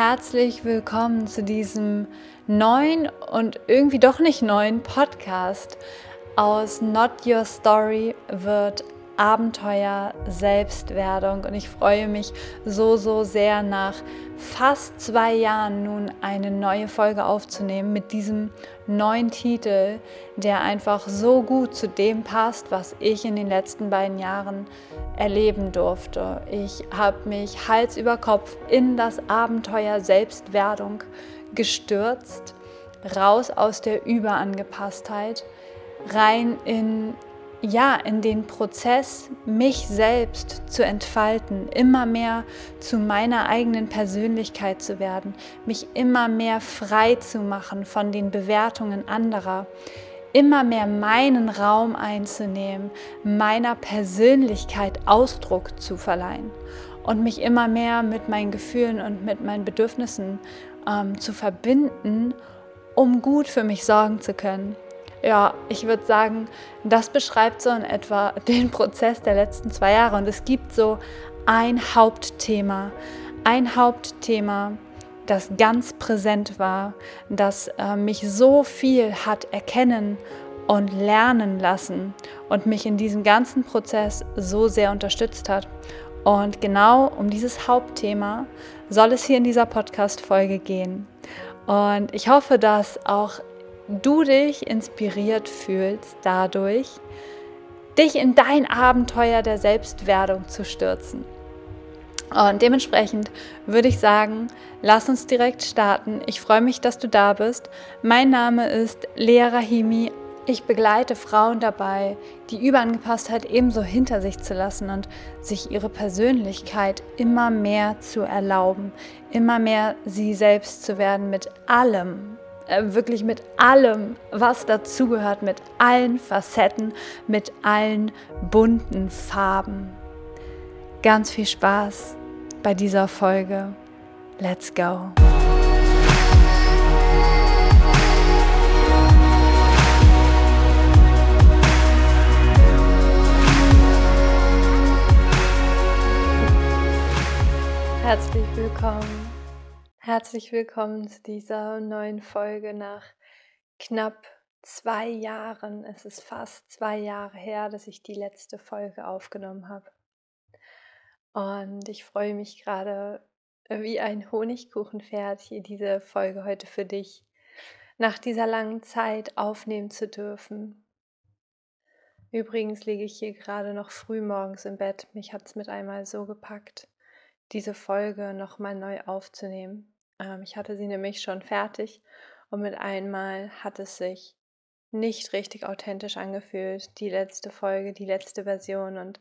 Herzlich willkommen zu diesem neuen und irgendwie doch nicht neuen Podcast. Aus Not Your Story wird Abenteuer Selbstwerdung und ich freue mich so, so sehr nach fast zwei Jahren nun eine neue Folge aufzunehmen mit diesem neuen Titel, der einfach so gut zu dem passt, was ich in den letzten beiden Jahren erleben durfte. Ich habe mich Hals über Kopf in das Abenteuer Selbstwerdung gestürzt, raus aus der Überangepasstheit, rein in ja, in den Prozess, mich selbst zu entfalten, immer mehr zu meiner eigenen Persönlichkeit zu werden, mich immer mehr frei zu machen von den Bewertungen anderer, immer mehr meinen Raum einzunehmen, meiner Persönlichkeit Ausdruck zu verleihen und mich immer mehr mit meinen Gefühlen und mit meinen Bedürfnissen ähm, zu verbinden, um gut für mich sorgen zu können. Ja, ich würde sagen, das beschreibt so in etwa den Prozess der letzten zwei Jahre. Und es gibt so ein Hauptthema, ein Hauptthema, das ganz präsent war, das äh, mich so viel hat erkennen und lernen lassen und mich in diesem ganzen Prozess so sehr unterstützt hat. Und genau um dieses Hauptthema soll es hier in dieser Podcast-Folge gehen. Und ich hoffe, dass auch du dich inspiriert fühlst dadurch, dich in dein Abenteuer der Selbstwerdung zu stürzen. Und dementsprechend würde ich sagen, lass uns direkt starten. Ich freue mich, dass du da bist. Mein Name ist Lea Rahimi. Ich begleite Frauen dabei, die Überangepasstheit ebenso hinter sich zu lassen und sich ihre Persönlichkeit immer mehr zu erlauben, immer mehr sie selbst zu werden mit allem, äh, wirklich mit allem, was dazugehört, mit allen Facetten, mit allen bunten Farben. Ganz viel Spaß bei dieser Folge. Let's go! Herzlich willkommen Herzlich willkommen zu dieser neuen Folge nach knapp zwei Jahren. Es ist fast zwei Jahre her, dass ich die letzte Folge aufgenommen habe. Und ich freue mich gerade wie ein Honigkuchenpferd, hier diese Folge heute für dich nach dieser langen Zeit aufnehmen zu dürfen. Übrigens liege ich hier gerade noch früh morgens im Bett. Mich hat es mit einmal so gepackt, diese Folge nochmal neu aufzunehmen. Ähm, ich hatte sie nämlich schon fertig und mit einmal hat es sich nicht richtig authentisch angefühlt, die letzte Folge, die letzte Version. Und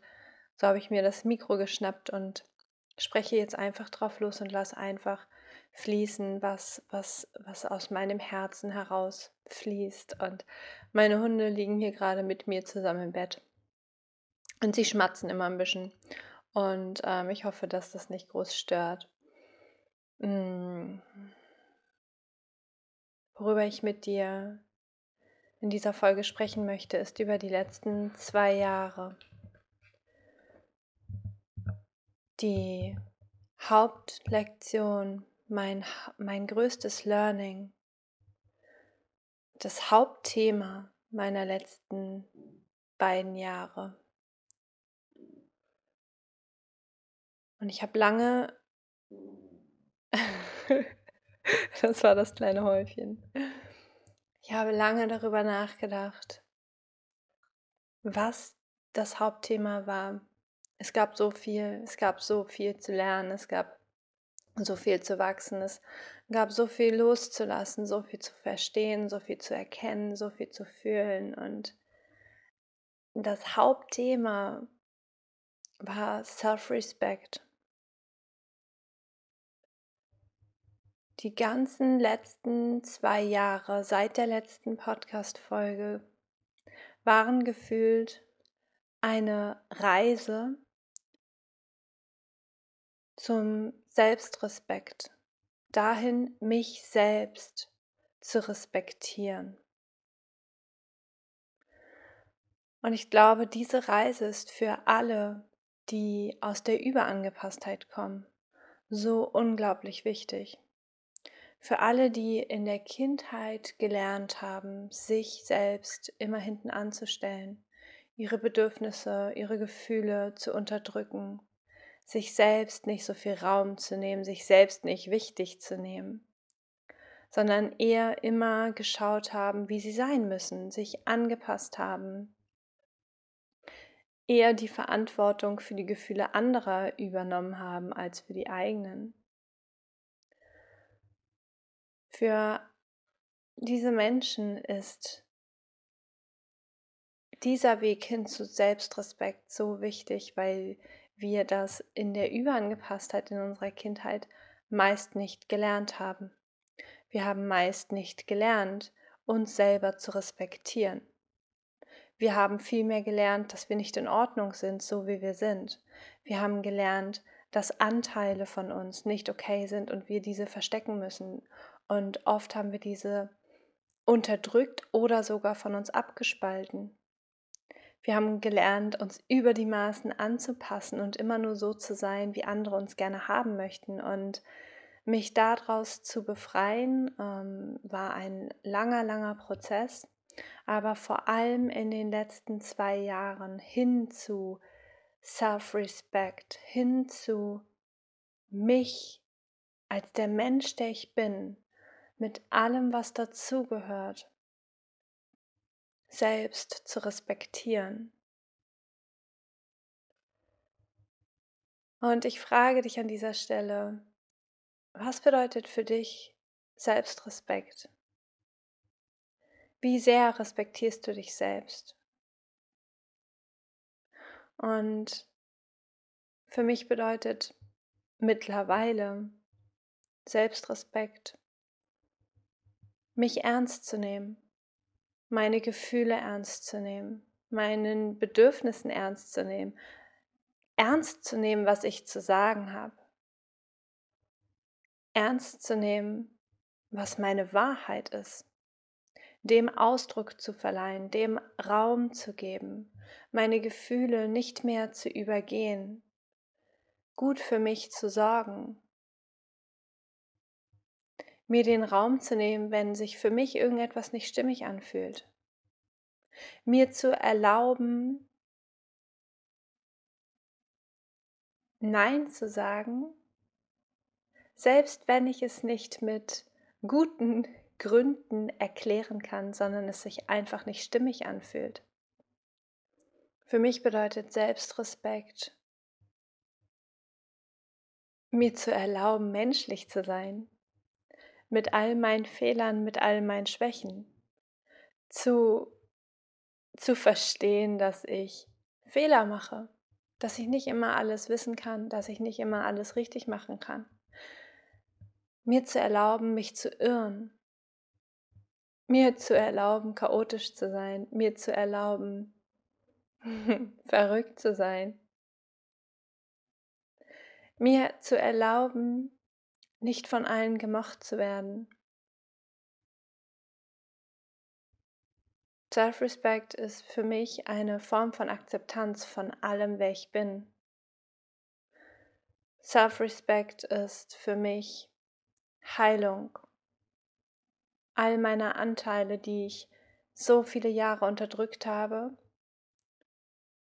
so habe ich mir das Mikro geschnappt und spreche jetzt einfach drauf los und lasse einfach fließen, was, was, was aus meinem Herzen heraus fließt. Und meine Hunde liegen hier gerade mit mir zusammen im Bett. Und sie schmatzen immer ein bisschen. Und ähm, ich hoffe, dass das nicht groß stört. Hm. Worüber ich mit dir in dieser Folge sprechen möchte, ist über die letzten zwei Jahre. Die Hauptlektion, mein, mein größtes Learning, das Hauptthema meiner letzten beiden Jahre. Und ich habe lange das war das kleine Häufchen. Ich habe lange darüber nachgedacht, was das Hauptthema war. Es gab so viel, es gab so viel zu lernen, es gab so viel zu wachsen, es gab so viel loszulassen, so viel zu verstehen, so viel zu erkennen, so viel zu fühlen. Und das Hauptthema war Self-Respect. die ganzen letzten zwei Jahre seit der letzten Podcast-Folge waren gefühlt eine Reise zum Selbstrespekt, dahin, mich selbst zu respektieren. Und ich glaube, diese Reise ist für alle, die aus der Überangepasstheit kommen, so unglaublich wichtig. Für alle, die in der Kindheit gelernt haben, sich selbst immer hinten anzustellen, ihre Bedürfnisse, ihre Gefühle zu unterdrücken, sich selbst nicht so viel Raum zu nehmen, sich selbst nicht wichtig zu nehmen, sondern eher immer geschaut haben, wie sie sein müssen, sich angepasst haben, eher die Verantwortung für die Gefühle anderer übernommen haben als für die eigenen. Für diese Menschen ist dieser Weg hin zu Selbstrespekt so wichtig, weil wir das in der Überangepasstheit in unserer Kindheit meist nicht gelernt haben. Wir haben meist nicht gelernt, uns selber zu respektieren. Wir haben vielmehr gelernt, dass wir nicht in Ordnung sind, so wie wir sind. Wir haben gelernt, dass Anteile von uns nicht okay sind und wir diese verstecken müssen. Und oft haben wir diese unterdrückt oder sogar von uns abgespalten. Wir haben gelernt, uns über die Maßen anzupassen und immer nur so zu sein, wie andere uns gerne haben möchten. Und mich daraus zu befreien, ähm, war ein langer, langer Prozess aber vor allem in den letzten zwei Jahren hin zu Self-Respect, hin zu mich als der Mensch, der ich bin, mit allem, was dazugehört, selbst zu respektieren. Und ich frage dich an dieser Stelle, was bedeutet für dich Selbstrespekt? Wie sehr respektierst du dich selbst? Und für mich bedeutet mittlerweile Selbstrespekt, mich ernst zu nehmen, meine Gefühle ernst zu nehmen, meinen Bedürfnissen ernst zu nehmen, ernst zu nehmen, was ich zu sagen habe, ernst zu nehmen, was meine Wahrheit ist. Dem Ausdruck zu verleihen, dem Raum zu geben, meine Gefühle nicht mehr zu übergehen, gut für mich zu sorgen, mir den Raum zu nehmen, wenn sich für mich irgendetwas nicht stimmig anfühlt, mir zu erlauben, Nein zu sagen, selbst wenn ich es nicht mit guten Gründen erklären kann, sondern es sich einfach nicht stimmig anfühlt. Für mich bedeutet Selbstrespekt, mir zu erlauben, menschlich zu sein, mit all meinen Fehlern, mit all meinen Schwächen, zu, zu verstehen, dass ich Fehler mache, dass ich nicht immer alles wissen kann, dass ich nicht immer alles richtig machen kann. Mir zu erlauben, mich zu irren, mir zu erlauben, chaotisch zu sein, mir zu erlauben, verrückt zu sein, mir zu erlauben, nicht von allen gemocht zu werden. Self-Respect ist für mich eine Form von Akzeptanz von allem, wer ich bin. Self-Respect ist für mich Heilung all meiner Anteile, die ich so viele Jahre unterdrückt habe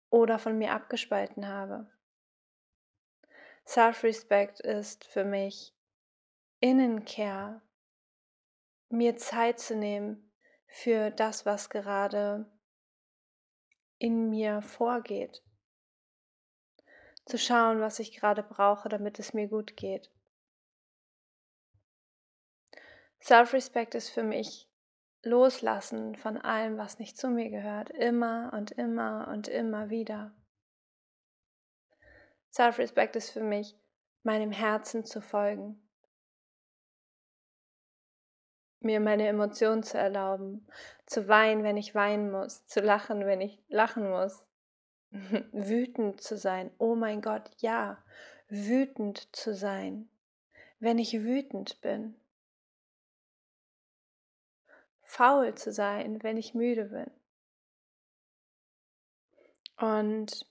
oder von mir abgespalten habe. Self-Respect ist für mich Innenkehr, mir Zeit zu nehmen für das, was gerade in mir vorgeht. Zu schauen, was ich gerade brauche, damit es mir gut geht. Self-Respect ist für mich Loslassen von allem, was nicht zu mir gehört, immer und immer und immer wieder. Self-Respect ist für mich, meinem Herzen zu folgen, mir meine Emotionen zu erlauben, zu weinen, wenn ich weinen muss, zu lachen, wenn ich lachen muss, wütend zu sein. Oh mein Gott, ja, wütend zu sein, wenn ich wütend bin faul zu sein, wenn ich müde bin. Und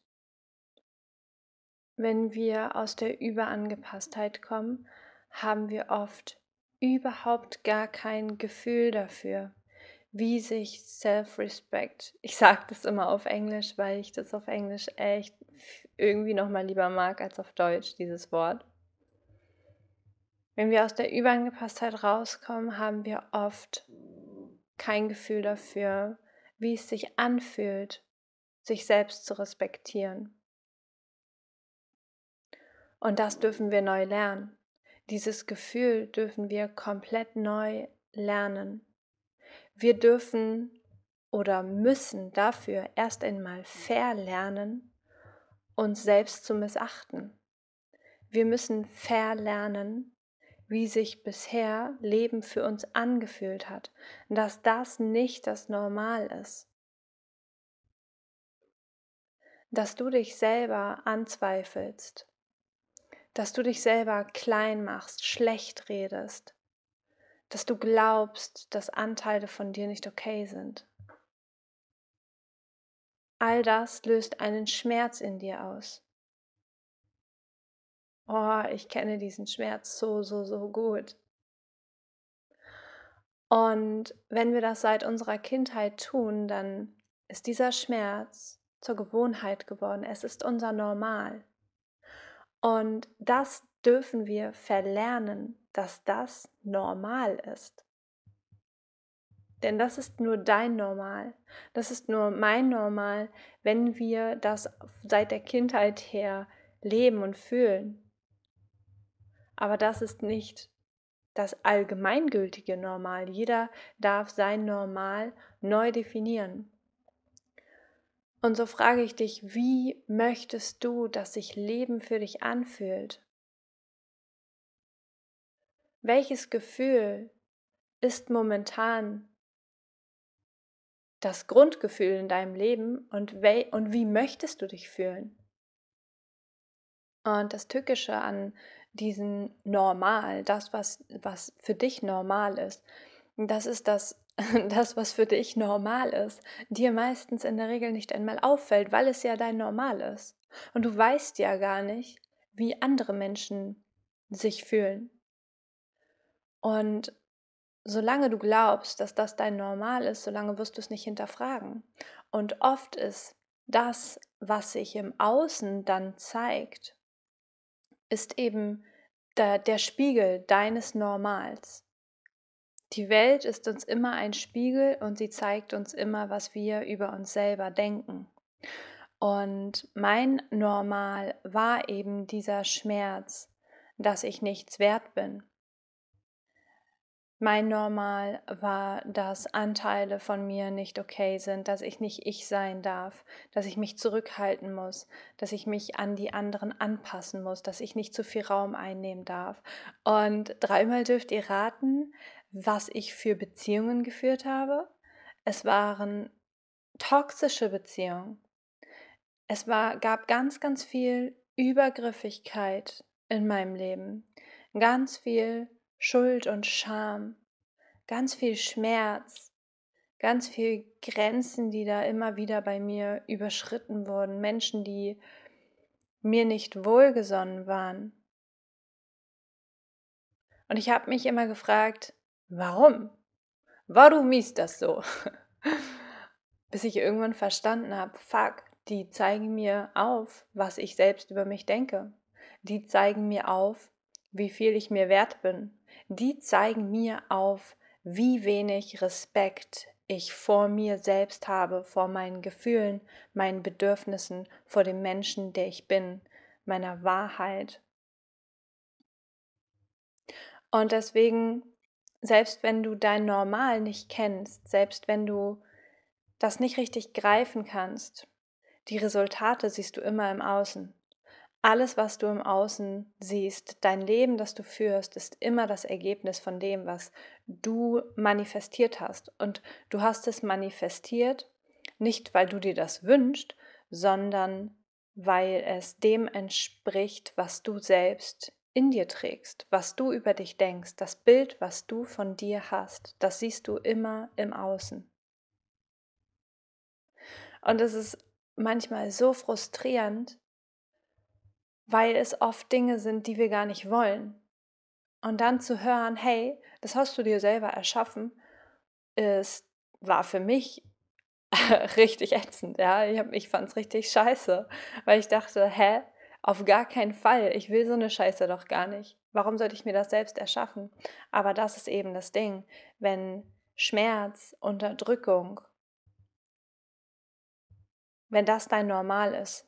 wenn wir aus der Überangepasstheit kommen, haben wir oft überhaupt gar kein Gefühl dafür, wie sich Self-Respect, ich sage das immer auf Englisch, weil ich das auf Englisch echt irgendwie nochmal lieber mag als auf Deutsch, dieses Wort. Wenn wir aus der Überangepasstheit rauskommen, haben wir oft kein Gefühl dafür, wie es sich anfühlt, sich selbst zu respektieren. Und das dürfen wir neu lernen. Dieses Gefühl dürfen wir komplett neu lernen. Wir dürfen oder müssen dafür erst einmal verlernen, uns selbst zu missachten. Wir müssen verlernen, wie sich bisher Leben für uns angefühlt hat, dass das nicht das Normal ist. Dass du dich selber anzweifelst, dass du dich selber klein machst, schlecht redest, dass du glaubst, dass Anteile von dir nicht okay sind. All das löst einen Schmerz in dir aus. Oh, ich kenne diesen Schmerz so, so, so gut. Und wenn wir das seit unserer Kindheit tun, dann ist dieser Schmerz zur Gewohnheit geworden. Es ist unser Normal. Und das dürfen wir verlernen, dass das normal ist. Denn das ist nur dein Normal. Das ist nur mein Normal, wenn wir das seit der Kindheit her leben und fühlen. Aber das ist nicht das allgemeingültige Normal. Jeder darf sein Normal neu definieren. Und so frage ich dich, wie möchtest du, dass sich Leben für dich anfühlt? Welches Gefühl ist momentan das Grundgefühl in deinem Leben und, und wie möchtest du dich fühlen? Und das Tückische an diesem Normal, das, was, was für dich normal ist, das ist das das, was für dich normal ist, dir meistens in der Regel nicht einmal auffällt, weil es ja dein Normal ist. Und du weißt ja gar nicht, wie andere Menschen sich fühlen. Und solange du glaubst, dass das dein Normal ist, solange wirst du es nicht hinterfragen. Und oft ist das, was sich im Außen dann zeigt, ist eben der, der Spiegel deines Normals. Die Welt ist uns immer ein Spiegel und sie zeigt uns immer, was wir über uns selber denken. Und mein Normal war eben dieser Schmerz, dass ich nichts wert bin, mein Normal war, dass Anteile von mir nicht okay sind, dass ich nicht ich sein darf, dass ich mich zurückhalten muss, dass ich mich an die anderen anpassen muss, dass ich nicht zu viel Raum einnehmen darf. Und dreimal dürft ihr raten, was ich für Beziehungen geführt habe. Es waren toxische Beziehungen. Es war, gab ganz, ganz viel Übergriffigkeit in meinem Leben, ganz viel Schuld und Scham, ganz viel Schmerz, ganz viel Grenzen, die da immer wieder bei mir überschritten wurden, Menschen, die mir nicht wohlgesonnen waren. Und ich habe mich immer gefragt, warum? Warum ist das so? Bis ich irgendwann verstanden habe, fuck, die zeigen mir auf, was ich selbst über mich denke. Die zeigen mir auf, wie viel ich mir wert bin, die zeigen mir auf, wie wenig Respekt ich vor mir selbst habe, vor meinen Gefühlen, meinen Bedürfnissen, vor dem Menschen, der ich bin, meiner Wahrheit. Und deswegen, selbst wenn du dein Normal nicht kennst, selbst wenn du das nicht richtig greifen kannst, die Resultate siehst du immer im Außen. Alles, was du im Außen siehst, dein Leben, das du führst, ist immer das Ergebnis von dem, was du manifestiert hast. Und du hast es manifestiert, nicht weil du dir das wünschst, sondern weil es dem entspricht, was du selbst in dir trägst, was du über dich denkst, das Bild, was du von dir hast, das siehst du immer im Außen. Und es ist manchmal so frustrierend, weil es oft Dinge sind, die wir gar nicht wollen. und dann zu hören, hey, das hast du dir selber erschaffen, ist, war für mich richtig ätzend. Ja, ich, ich fand es richtig scheiße, weil ich dachte, hä, auf gar keinen Fall. Ich will so eine Scheiße doch gar nicht. Warum sollte ich mir das selbst erschaffen? Aber das ist eben das Ding. Wenn Schmerz, Unterdrückung, wenn das dein Normal ist,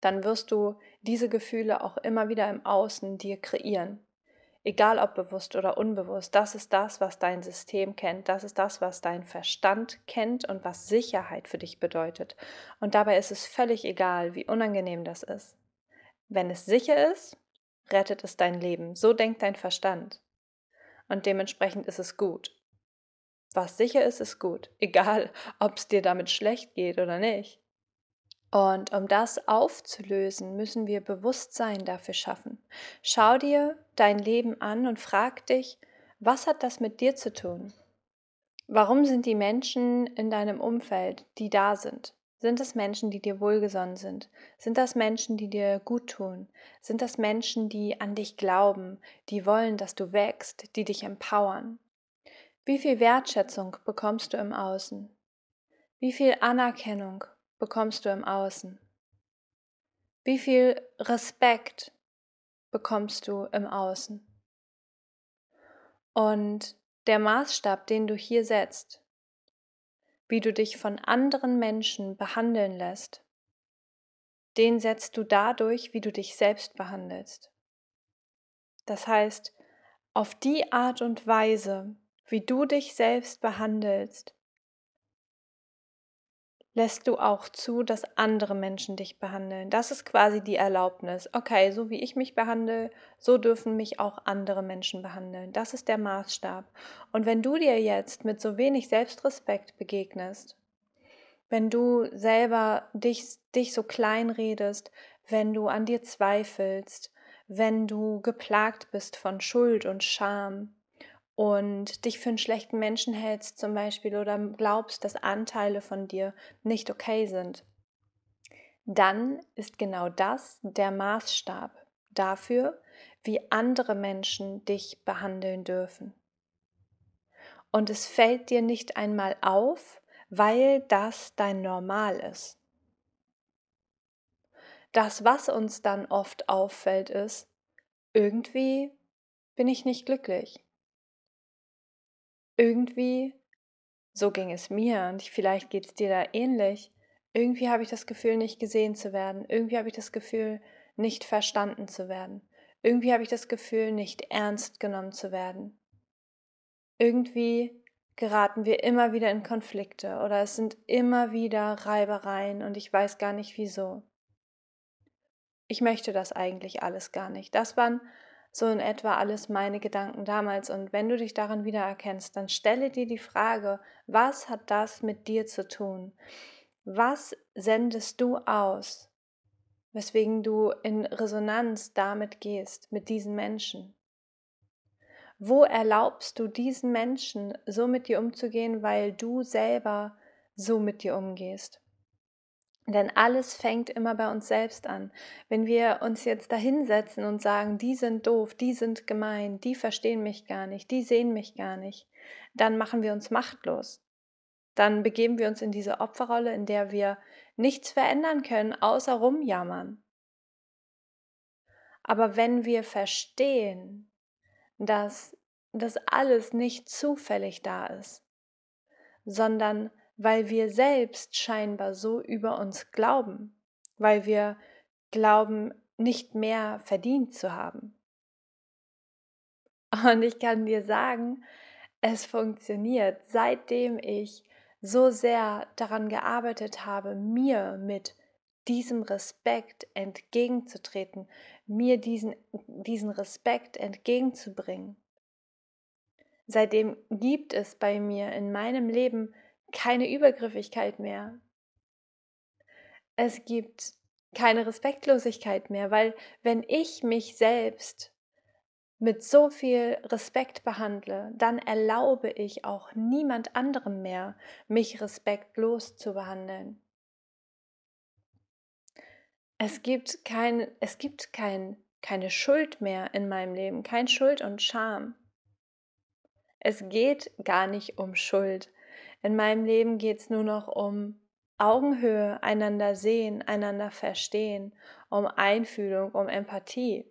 dann wirst du diese Gefühle auch immer wieder im Außen dir kreieren. Egal ob bewusst oder unbewusst, das ist das, was dein System kennt, das ist das, was dein Verstand kennt und was Sicherheit für dich bedeutet. Und dabei ist es völlig egal, wie unangenehm das ist. Wenn es sicher ist, rettet es dein Leben. So denkt dein Verstand. Und dementsprechend ist es gut. Was sicher ist, ist gut. Egal, ob es dir damit schlecht geht oder nicht. Und um das aufzulösen, müssen wir Bewusstsein dafür schaffen. Schau dir dein Leben an und frag dich, was hat das mit dir zu tun? Warum sind die Menschen in deinem Umfeld, die da sind? Sind es Menschen, die dir wohlgesonnen sind? Sind das Menschen, die dir gut tun? Sind das Menschen, die an dich glauben, die wollen, dass du wächst, die dich empowern? Wie viel Wertschätzung bekommst du im Außen? Wie viel Anerkennung bekommst du im Außen? Wie viel Respekt bekommst du im Außen? Und der Maßstab, den du hier setzt, wie du dich von anderen Menschen behandeln lässt, den setzt du dadurch, wie du dich selbst behandelst. Das heißt, auf die Art und Weise, wie du dich selbst behandelst, lässt du auch zu, dass andere Menschen dich behandeln. Das ist quasi die Erlaubnis. Okay, so wie ich mich behandle, so dürfen mich auch andere Menschen behandeln. Das ist der Maßstab. Und wenn du dir jetzt mit so wenig Selbstrespekt begegnest, wenn du selber dich, dich so klein redest, wenn du an dir zweifelst, wenn du geplagt bist von Schuld und Scham, und dich für einen schlechten Menschen hältst zum Beispiel oder glaubst, dass Anteile von dir nicht okay sind, dann ist genau das der Maßstab dafür, wie andere Menschen dich behandeln dürfen. Und es fällt dir nicht einmal auf, weil das dein Normal ist. Das, was uns dann oft auffällt, ist, irgendwie bin ich nicht glücklich irgendwie, so ging es mir und vielleicht geht es dir da ähnlich, irgendwie habe ich das Gefühl, nicht gesehen zu werden, irgendwie habe ich das Gefühl, nicht verstanden zu werden, irgendwie habe ich das Gefühl, nicht ernst genommen zu werden. Irgendwie geraten wir immer wieder in Konflikte oder es sind immer wieder Reibereien und ich weiß gar nicht wieso. Ich möchte das eigentlich alles gar nicht. Das waren so in etwa alles meine Gedanken damals. Und wenn du dich daran wiedererkennst, dann stelle dir die Frage, was hat das mit dir zu tun? Was sendest du aus, weswegen du in Resonanz damit gehst, mit diesen Menschen? Wo erlaubst du diesen Menschen so mit dir umzugehen, weil du selber so mit dir umgehst? Denn alles fängt immer bei uns selbst an. Wenn wir uns jetzt dahinsetzen und sagen, die sind doof, die sind gemein, die verstehen mich gar nicht, die sehen mich gar nicht, dann machen wir uns machtlos. Dann begeben wir uns in diese Opferrolle, in der wir nichts verändern können, außer rumjammern. Aber wenn wir verstehen, dass das alles nicht zufällig da ist, sondern weil wir selbst scheinbar so über uns glauben, weil wir glauben, nicht mehr verdient zu haben. Und ich kann dir sagen, es funktioniert, seitdem ich so sehr daran gearbeitet habe, mir mit diesem Respekt entgegenzutreten, mir diesen, diesen Respekt entgegenzubringen. Seitdem gibt es bei mir in meinem Leben keine Übergriffigkeit mehr. Es gibt keine Respektlosigkeit mehr, weil wenn ich mich selbst mit so viel Respekt behandle, dann erlaube ich auch niemand anderem mehr, mich respektlos zu behandeln. Es gibt kein, es gibt kein keine Schuld mehr in meinem Leben, kein Schuld und Scham. Es geht gar nicht um Schuld. In meinem Leben geht es nur noch um Augenhöhe, einander sehen, einander verstehen, um Einfühlung, um Empathie.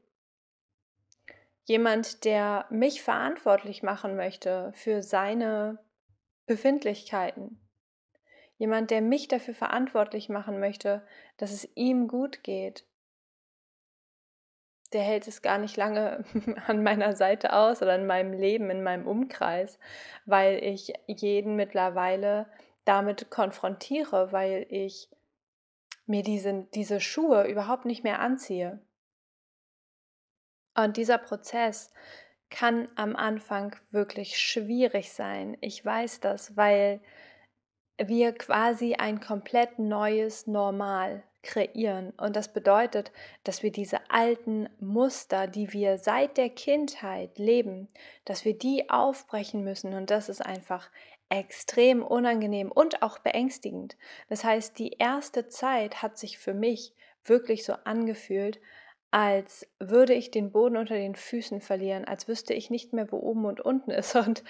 Jemand, der mich verantwortlich machen möchte für seine Befindlichkeiten. Jemand, der mich dafür verantwortlich machen möchte, dass es ihm gut geht. Der hält es gar nicht lange an meiner Seite aus oder in meinem Leben, in meinem Umkreis, weil ich jeden mittlerweile damit konfrontiere, weil ich mir diese, diese Schuhe überhaupt nicht mehr anziehe. Und dieser Prozess kann am Anfang wirklich schwierig sein. Ich weiß das, weil wir quasi ein komplett neues Normal kreieren. Und das bedeutet, dass wir diese alten Muster, die wir seit der Kindheit leben, dass wir die aufbrechen müssen. Und das ist einfach extrem unangenehm und auch beängstigend. Das heißt, die erste Zeit hat sich für mich wirklich so angefühlt, als würde ich den Boden unter den Füßen verlieren, als wüsste ich nicht mehr, wo oben und unten ist. Und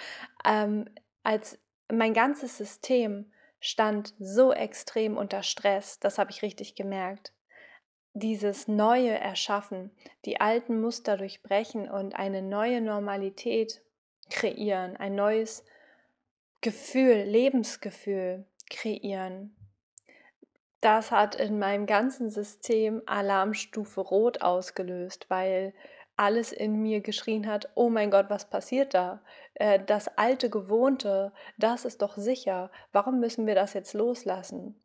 ähm, als mein ganzes System stand so extrem unter Stress, das habe ich richtig gemerkt. Dieses neue Erschaffen, die alten Muster durchbrechen und eine neue Normalität kreieren, ein neues Gefühl, Lebensgefühl kreieren. Das hat in meinem ganzen System Alarmstufe Rot ausgelöst, weil alles in mir geschrien hat, oh mein Gott, was passiert da? Äh, das alte Gewohnte, das ist doch sicher. Warum müssen wir das jetzt loslassen?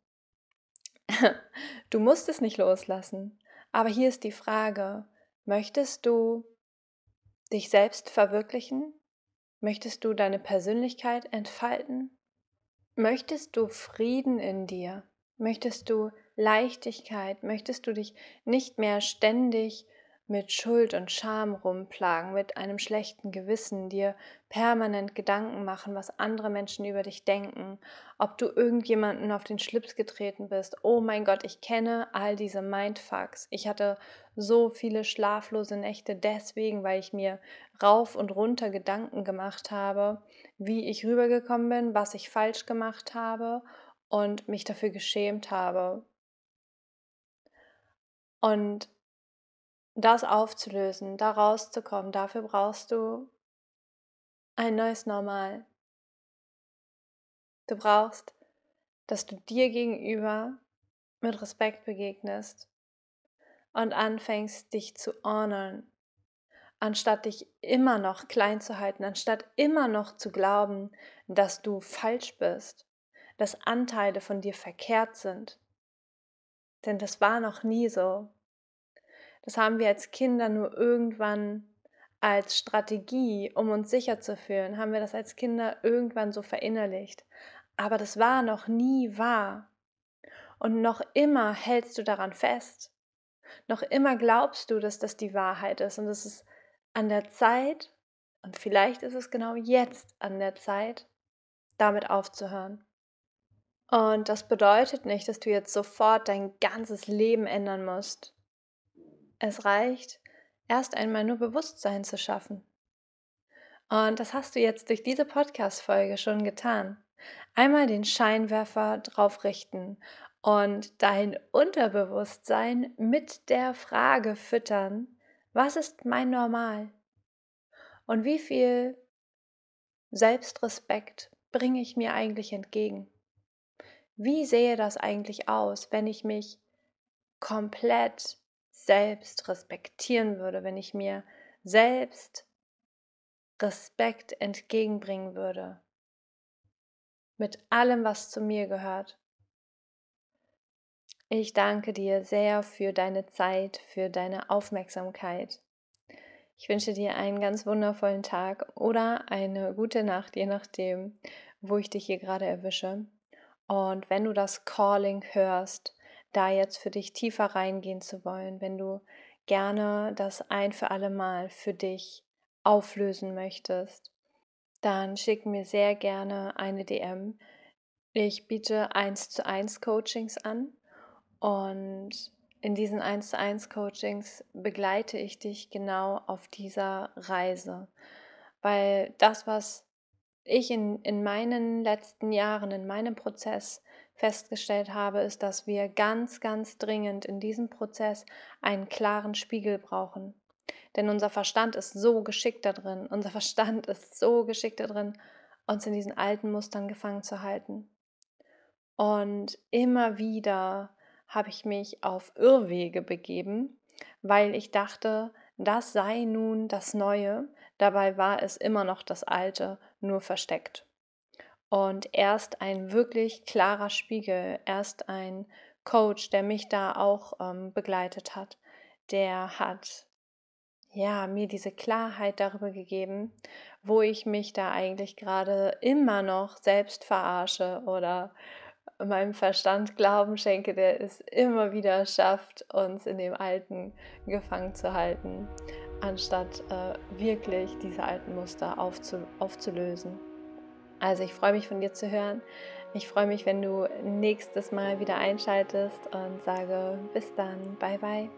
Du musst es nicht loslassen. Aber hier ist die Frage, möchtest du dich selbst verwirklichen? Möchtest du deine Persönlichkeit entfalten? Möchtest du Frieden in dir? Möchtest du Leichtigkeit? Möchtest du dich nicht mehr ständig mit Schuld und Scham rumplagen, mit einem schlechten Gewissen, dir permanent Gedanken machen, was andere Menschen über dich denken, ob du irgendjemanden auf den Schlips getreten bist. Oh mein Gott, ich kenne all diese Mindfucks. Ich hatte so viele schlaflose Nächte deswegen, weil ich mir rauf und runter Gedanken gemacht habe, wie ich rübergekommen bin, was ich falsch gemacht habe und mich dafür geschämt habe. Und das aufzulösen, da rauszukommen, dafür brauchst du ein neues Normal. Du brauchst, dass du dir gegenüber mit Respekt begegnest und anfängst, dich zu honern, anstatt dich immer noch klein zu halten, anstatt immer noch zu glauben, dass du falsch bist, dass Anteile von dir verkehrt sind. Denn das war noch nie so. Das haben wir als Kinder nur irgendwann als Strategie, um uns sicher zu fühlen, haben wir das als Kinder irgendwann so verinnerlicht. Aber das war noch nie wahr. Und noch immer hältst du daran fest. Noch immer glaubst du, dass das die Wahrheit ist. Und es ist an der Zeit, und vielleicht ist es genau jetzt an der Zeit, damit aufzuhören. Und das bedeutet nicht, dass du jetzt sofort dein ganzes Leben ändern musst. Es reicht, erst einmal nur Bewusstsein zu schaffen. Und das hast du jetzt durch diese Podcast-Folge schon getan. Einmal den Scheinwerfer drauf richten und dein Unterbewusstsein mit der Frage füttern, was ist mein Normal? Und wie viel Selbstrespekt bringe ich mir eigentlich entgegen? Wie sehe das eigentlich aus, wenn ich mich komplett selbst respektieren würde, wenn ich mir selbst Respekt entgegenbringen würde. Mit allem, was zu mir gehört. Ich danke dir sehr für deine Zeit, für deine Aufmerksamkeit. Ich wünsche dir einen ganz wundervollen Tag oder eine gute Nacht, je nachdem, wo ich dich hier gerade erwische. Und wenn du das Calling hörst, da jetzt für dich tiefer reingehen zu wollen, wenn du gerne das ein für alle Mal für dich auflösen möchtest, dann schick mir sehr gerne eine DM. Ich biete 1 zu 1 Coachings an und in diesen 1 zu 1 Coachings begleite ich dich genau auf dieser Reise. Weil das, was ich in, in meinen letzten Jahren, in meinem Prozess festgestellt habe, ist, dass wir ganz, ganz dringend in diesem Prozess einen klaren Spiegel brauchen. Denn unser Verstand ist so geschickt da drin, unser Verstand ist so geschickt da drin, uns in diesen alten Mustern gefangen zu halten. Und immer wieder habe ich mich auf Irrwege begeben, weil ich dachte, das sei nun das Neue, dabei war es immer noch das Alte, nur versteckt. Und erst ein wirklich klarer Spiegel, erst ein Coach, der mich da auch ähm, begleitet hat, der hat ja mir diese Klarheit darüber gegeben, wo ich mich da eigentlich gerade immer noch selbst verarsche oder meinem Verstand Glauben schenke, der es immer wieder schafft, uns in dem Alten gefangen zu halten, anstatt äh, wirklich diese alten Muster aufzu aufzulösen. Also ich freue mich von dir zu hören. Ich freue mich, wenn du nächstes Mal wieder einschaltest und sage bis dann. Bye bye.